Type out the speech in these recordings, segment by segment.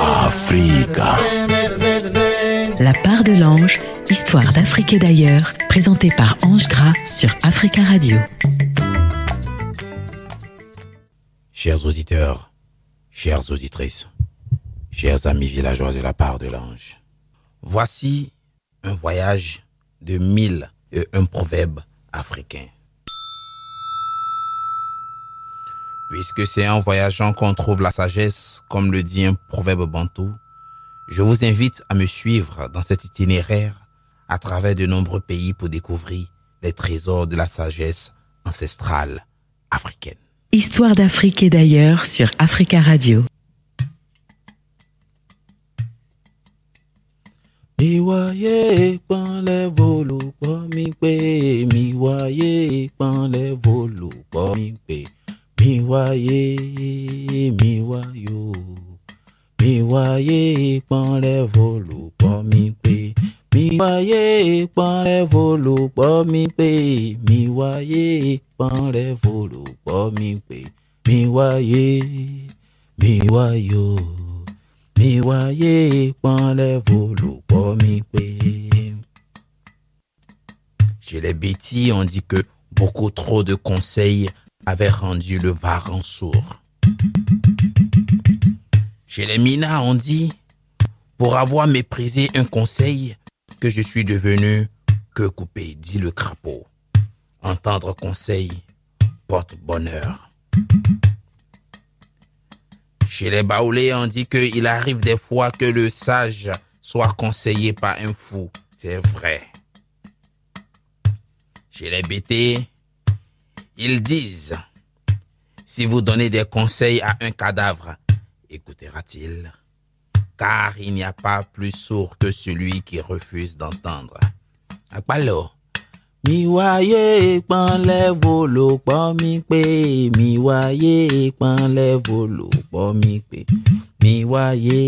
Africa. La part de l'ange, histoire d'Afrique et d'ailleurs, présentée par Ange Gras sur Africa Radio. Chers auditeurs, chères auditrices, chers amis villageois de la part de l'ange, voici un voyage de mille et un proverbe africain. Puisque c'est en voyageant qu'on trouve la sagesse, comme le dit un proverbe bantou, je vous invite à me suivre dans cet itinéraire à travers de nombreux pays pour découvrir les trésors de la sagesse ancestrale africaine. Histoire d'Afrique et d'ailleurs sur Africa Radio. mi wáyé pọ́nlẹ̀ volùpọ̀ mi pé mi wáyé pọ́nlẹ̀ volùpọ̀ mi pé mi wáyé mi wáyò mi wáyé pọ́nlẹ̀ volùpọ̀ mi pé. Mi wáyé pọ́nlẹ̀ volùpọ̀ mi pé. Mi wáyé pọ́nlẹ̀ volùpọ̀ mi pé. Mi wáyé mi wáyò mi wáyé pọ́nlẹ̀ volùpọ̀ mi pé. Chez les bêtis, on dit que beaucoup trop de conseils avaient rendu le varan sourd. Chez les minas, on dit, pour avoir méprisé un conseil, que je suis devenu que coupé, dit le crapaud. Entendre conseil porte bonheur. Chez les baoulés, on dit qu'il arrive des fois que le sage soit conseillé par un fou. C'est vrai. Chez les bêtés, ils disent, si vous donnez des conseils à un cadavre, écoutera-t-il Car il n'y a pas plus sourd que celui qui refuse d'entendre. Akpalo. Mi wáyé pọ́nlẹ̀ volo pọ́ mi pé mi wáyé pọ́nlẹ̀ volo pọ́ mi pé mi wáyé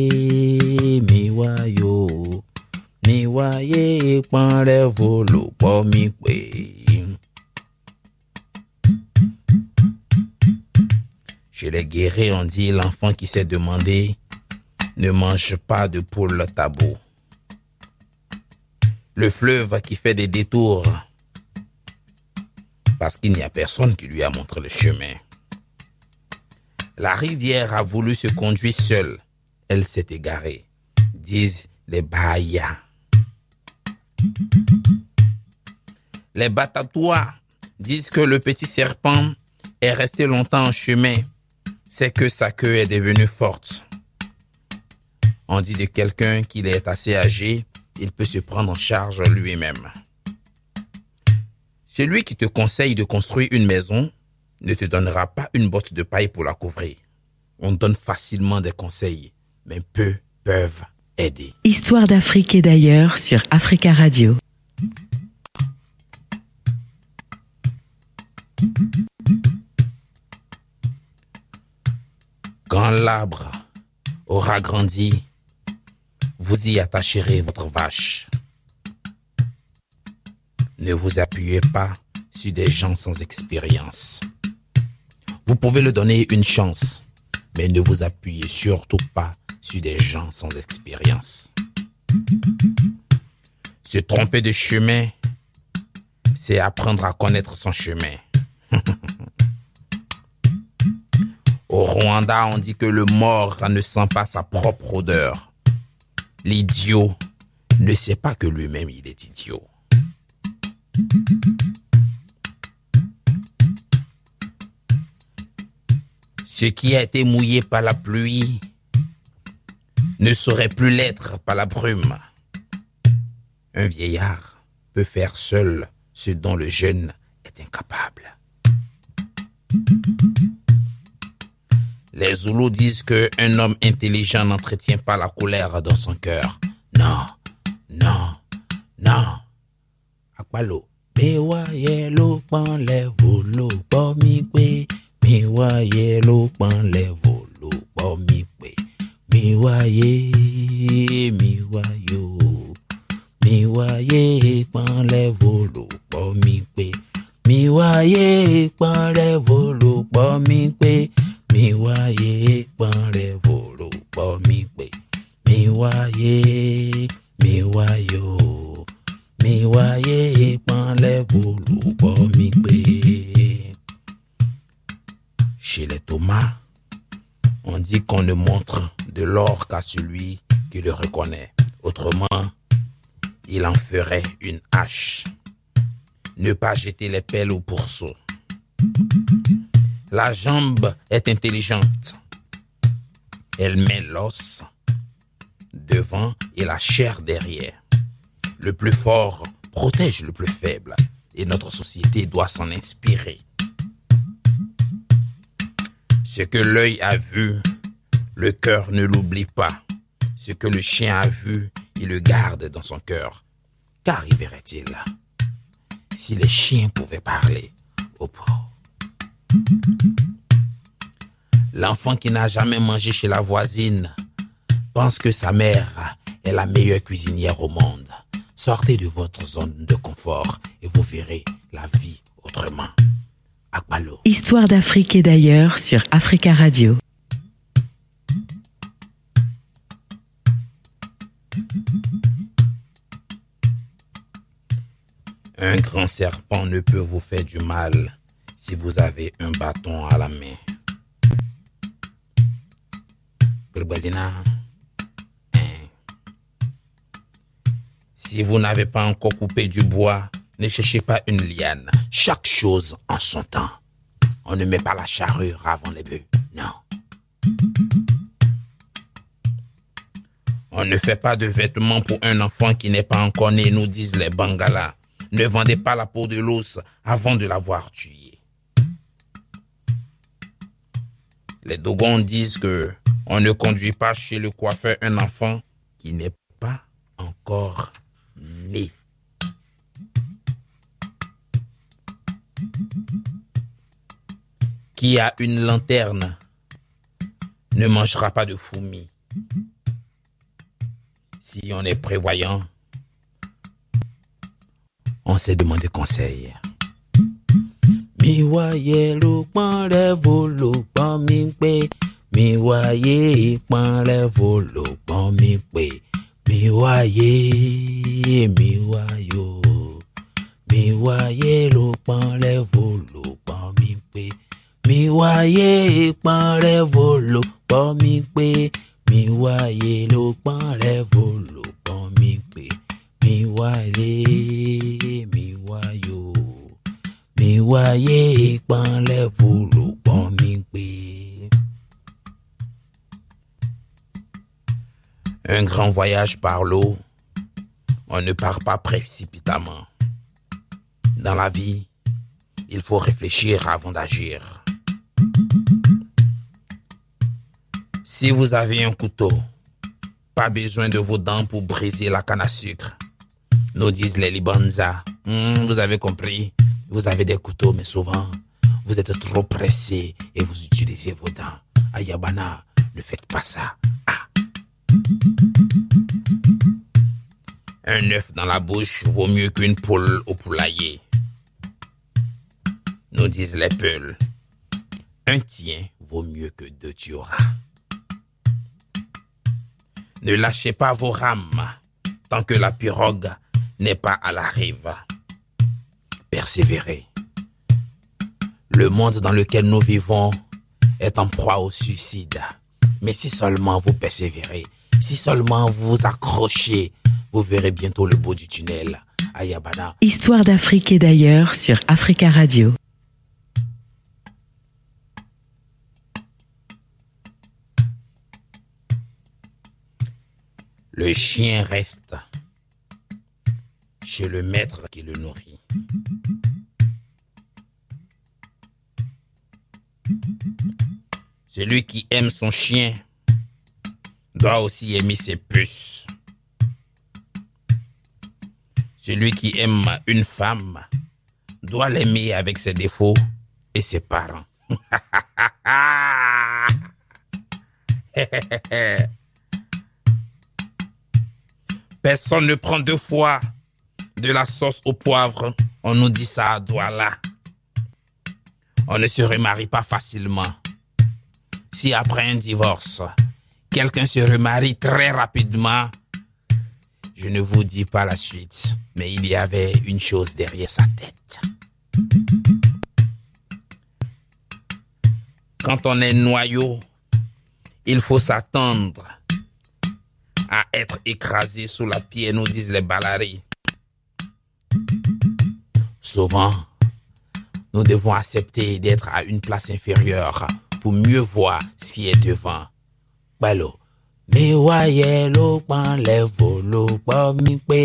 mi wáyò. Chez les guerriers, on dit l'enfant qui s'est demandé ne mange pas de poule tabou. Le fleuve qui fait des détours parce qu'il n'y a personne qui lui a montré le chemin. La rivière a voulu se conduire seule. Elle s'est égarée, disent les Bahia. Les Batatois disent que le petit serpent est resté longtemps en chemin. C'est que sa queue est devenue forte. On dit de quelqu'un qu'il est assez âgé, il peut se prendre en charge lui-même. Celui qui te conseille de construire une maison ne te donnera pas une botte de paille pour la couvrir. On donne facilement des conseils, mais peu peuvent aider. Histoire d'Afrique et d'ailleurs sur Africa Radio. L'arbre aura grandi, vous y attacherez votre vache. Ne vous appuyez pas sur des gens sans expérience. Vous pouvez le donner une chance, mais ne vous appuyez surtout pas sur des gens sans expérience. Se tromper de chemin, c'est apprendre à connaître son chemin. Au Rwanda, on dit que le mort ne sent pas sa propre odeur. L'idiot ne sait pas que lui-même il est idiot. Ce qui a été mouillé par la pluie ne saurait plus l'être par la brume. Un vieillard peut faire seul ce dont le jeune Les Zoulous disent qu'un homme intelligent n'entretient pas la colère dans son cœur. Non, non, non. Akpalo. Mi wáyé ló pọ́nlẹ̀ vòlò pọ́ mi pé. Mi wáyé ló pọ́nlẹ̀ vòlò pọ́ mi pé. Mi wáyé, mi wáyò mi mi mi. Chez les Thomas, on dit qu'on ne montre de l'or qu'à celui qui le reconnaît. Autrement, il en ferait une hache. Ne pas jeter les pelles au pourceau. La jambe est intelligente. Elle met l'os devant et la chair derrière. Le plus fort protège le plus faible et notre société doit s'en inspirer. Ce que l'œil a vu, le cœur ne l'oublie pas. Ce que le chien a vu, il le garde dans son cœur. Qu'arriverait-il si les chiens pouvaient parler au pauvre L'enfant qui n'a jamais mangé chez la voisine pense que sa mère est la meilleure cuisinière au monde. Sortez de votre zone de confort et vous verrez la vie autrement. Akbalo. Histoire d'Afrique et d'ailleurs sur Africa Radio. Un grand serpent ne peut vous faire du mal si vous avez un bâton à la main. Hein. Si vous n'avez pas encore coupé du bois, ne cherchez pas une liane. Chaque chose en son temps. On ne met pas la charrure avant les bœufs. Non. On ne fait pas de vêtements pour un enfant qui n'est pas encore né, nous disent les Bangalas. Ne vendez pas la peau de l'os avant de l'avoir tué. Les Dogons disent que on ne conduit pas chez le coiffeur un enfant qui n'est pas encore né. Qui a une lanterne ne mangera pas de fourmis. Si on est prévoyant, on s'est demandé conseil. Mi wáyé ló pọ́n rẹ́vò ló pọ́n mi pé. Mi wáyé pọ́n rẹ́vò ló pọ́n mi pé. Mi wáyé mi wáyò. Mi wáyé ló pọ́n rẹ́vò ló pọ́n mi pé. Mi wáyé pọ́n rẹ́vò ló pọ́n mi pé. Mi wáyé ló pọ́n rẹ́vò ló pọ́n mi pé. Mi Un grand voyage par l'eau, on ne part pas précipitamment. Dans la vie, il faut réfléchir avant d'agir. Si vous avez un couteau, pas besoin de vos dents pour briser la canne à sucre. Nous disent les Libanza. Hmm, vous avez compris? Vous avez des couteaux, mais souvent, vous êtes trop pressé et vous utilisez vos dents. Ayabana, ne faites pas ça. Ah. Un œuf dans la bouche vaut mieux qu'une poule au poulailler. Nous disent les peuls. Un tien vaut mieux que deux tueras. Ne lâchez pas vos rames tant que la pirogue n'est pas à la rive. Persévérez. Le monde dans lequel nous vivons est en proie au suicide. Mais si seulement vous persévérez, si seulement vous vous accrochez, vous verrez bientôt le bout du tunnel. Ayabana. Histoire d'Afrique et d'ailleurs sur Africa Radio. Le chien reste chez le maître qui le nourrit. Celui qui aime son chien doit aussi aimer ses puces. Celui qui aime une femme doit l'aimer avec ses défauts et ses parents. Personne ne prend deux fois de la sauce au poivre. On nous dit ça à Douala. On ne se remarie pas facilement. Si après un divorce, quelqu'un se remarie très rapidement, je ne vous dis pas la suite, mais il y avait une chose derrière sa tête. quand on est noyau, il faut s'attendre à être écrasé sous la pied, nous disent les balaris. Souvent, nous devons accepter d'être à une place inférieure pour mieux voir ce qui est devant. Balo. Mi wáyé ló pọ́nlẹ̀ fò ló pọ́ mi pé.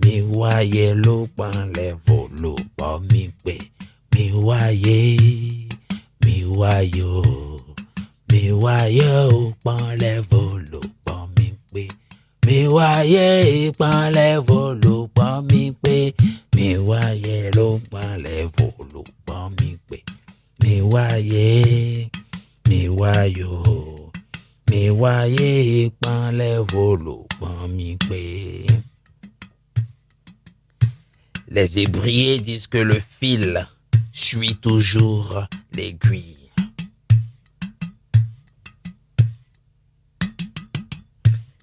Mi wáyé ló pọ́nlẹ̀ fò ló pọ́ mi pé. Mi wáyé, mi wáyé o. Mi wáyé ó pọ́nlẹ̀ mi pé. Mi wáyé pọ́nlẹ̀ fò ló pọ́ mi pé. Mi wáyé ló pọ́nlẹ̀ fò ló pọ́ mi pé. Mi wáyé, mi wáyé o. Mi wáyé pọ́nlẹ̀ fò ló pọ́ mi pé. Les ébriers disent que le fil suit toujours l'aiguille.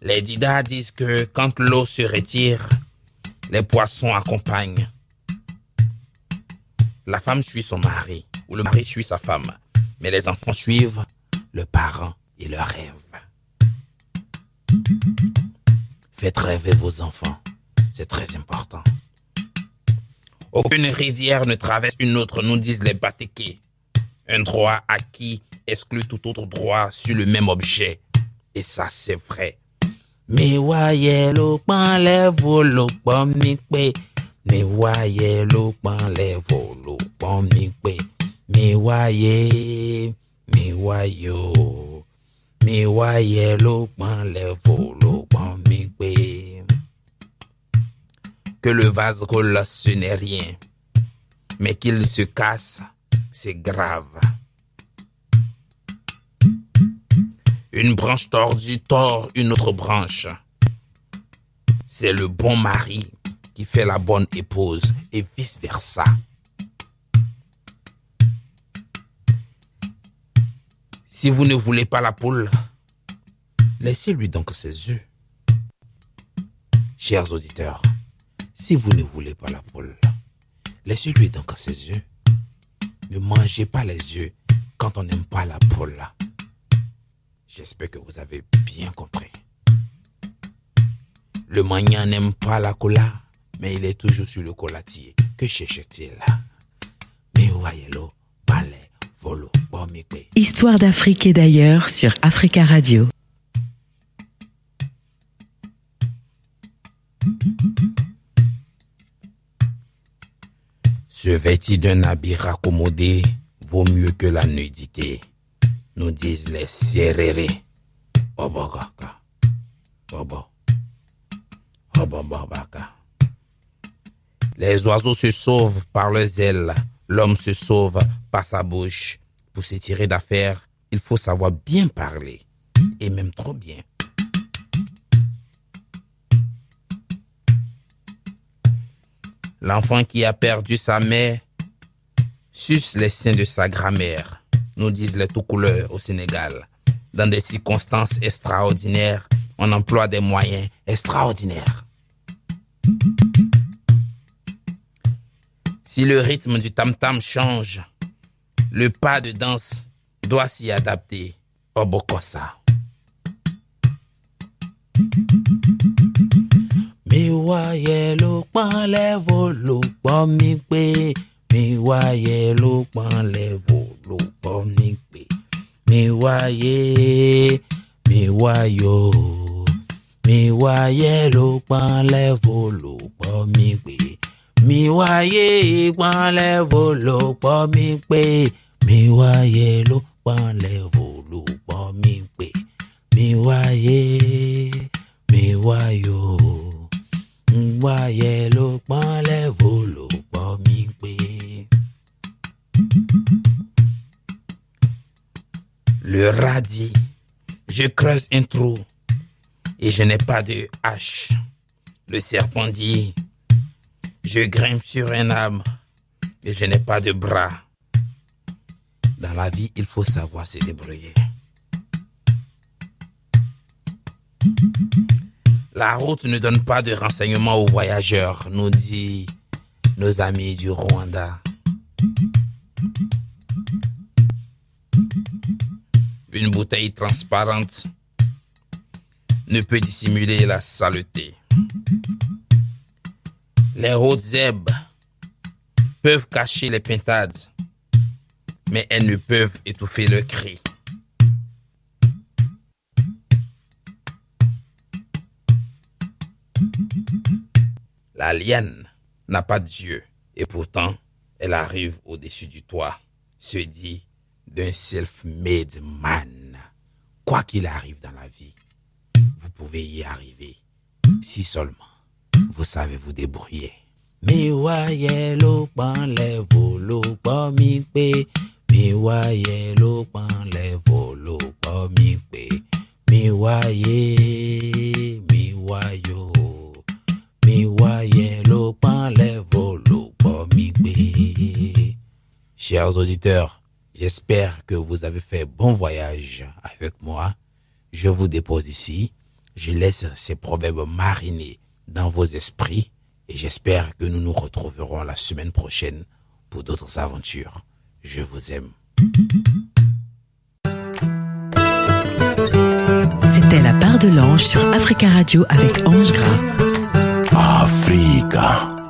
Les Didas disent que quand l'eau se retire, les poissons accompagnent. La femme suit son mari, ou le mari suit sa femme, mais les enfants suivent le parent et leurs rêves. Faites rêver vos enfants, c'est très important. Aucune rivière ne traverse une autre, nous disent les Batékés. Un droit acquis exclut tout autre droit sur le même objet. Et ça, c'est vrai. Mi wáyé ló pọ́nlẹ̀ fò ló mi pé. Mi ló ló mi pé. Mi mi. Mi ló mi pé. Que le vase roule, ce n'est rien. Mais qu'il se casse, c'est grave. Une branche tordue tord une autre branche. C'est le bon mari qui fait la bonne épouse et vice-versa. Si vous ne voulez pas la poule, laissez-lui donc ses œufs. Chers auditeurs, si vous ne voulez pas la poule, laissez-lui donc ses œufs. Ne mangez pas les œufs quand on n'aime pas la poule. J'espère que vous avez bien compris. Le mania n'aime pas la cola, mais il est toujours sur le colatier. Que cherche-t-il. Histoire d'Afrique et d'ailleurs sur Africa Radio. Se vêtir d'un habit raccommodé vaut mieux que la nudité, nous disent les serrérés. Obogaka. Bobo. Obobobaka. Les oiseaux se sauvent par leurs ailes, l'homme se sauve par sa bouche. Pour se tirer il faut savoir bien parler, et même trop bien. L'enfant qui a perdu sa mère suce les seins de sa grand-mère, nous disent les tout couleurs au Sénégal. Dans des circonstances extraordinaires, on emploie des moyens extraordinaires. Si le rythme du tam-tam change, le pas de danse doit s'y adapter. Obokosa. Pọ́ mi. Mi wáyé ló pọ́nlẹ̀ fò ló pọ́ mi pé. Mi wáyé, mi wáyé o. Mi wáyé ló pọ́nlẹ̀ fò ló pọ́ mi pé. Mi wáyé pọ́nlẹ̀ fò ló pọ́ mi pé. Mi wáyé ló pọ́nlẹ̀ fò ló pọ́ mi pé. Mi wáyé, un trou et je n'ai pas de hache. Le serpent dit, je grimpe sur un arbre et je n'ai pas de bras. Dans la vie, il faut savoir se débrouiller. La route ne donne pas de renseignements aux voyageurs, nous dit nos amis du Rwanda. Une bouteille transparente ne peut dissimuler la saleté. Les hautes herbes peuvent cacher les pintades, mais elles ne peuvent étouffer le cri. La liane n'a pas Dieu, et pourtant elle arrive au-dessus du toit, se dit d'un self-made man. Quoi qu'il arrive dans la vie, vous pouvez y arriver, si seulement vous savez vous débrouiller. Mi wáyé ló pọ́nlẹ̀ fò ló pọ́ mi pé. Mi wáyé ló pọ́nlẹ̀ fò ló pọ́ mi pé. Mi wáyé, mi. Mi wáyé ló pọ́nlẹ̀ fò mi. Chers auditeurs, j'espère que vous avez fait bon voyage avec moi. Je vous dépose ici. Je laisse ces proverbes mariner dans vos esprits et j'espère que nous nous retrouverons la semaine prochaine pour d'autres aventures. Je vous aime. C'était la part de l'ange sur Africa Radio avec Ange Gras. Africa.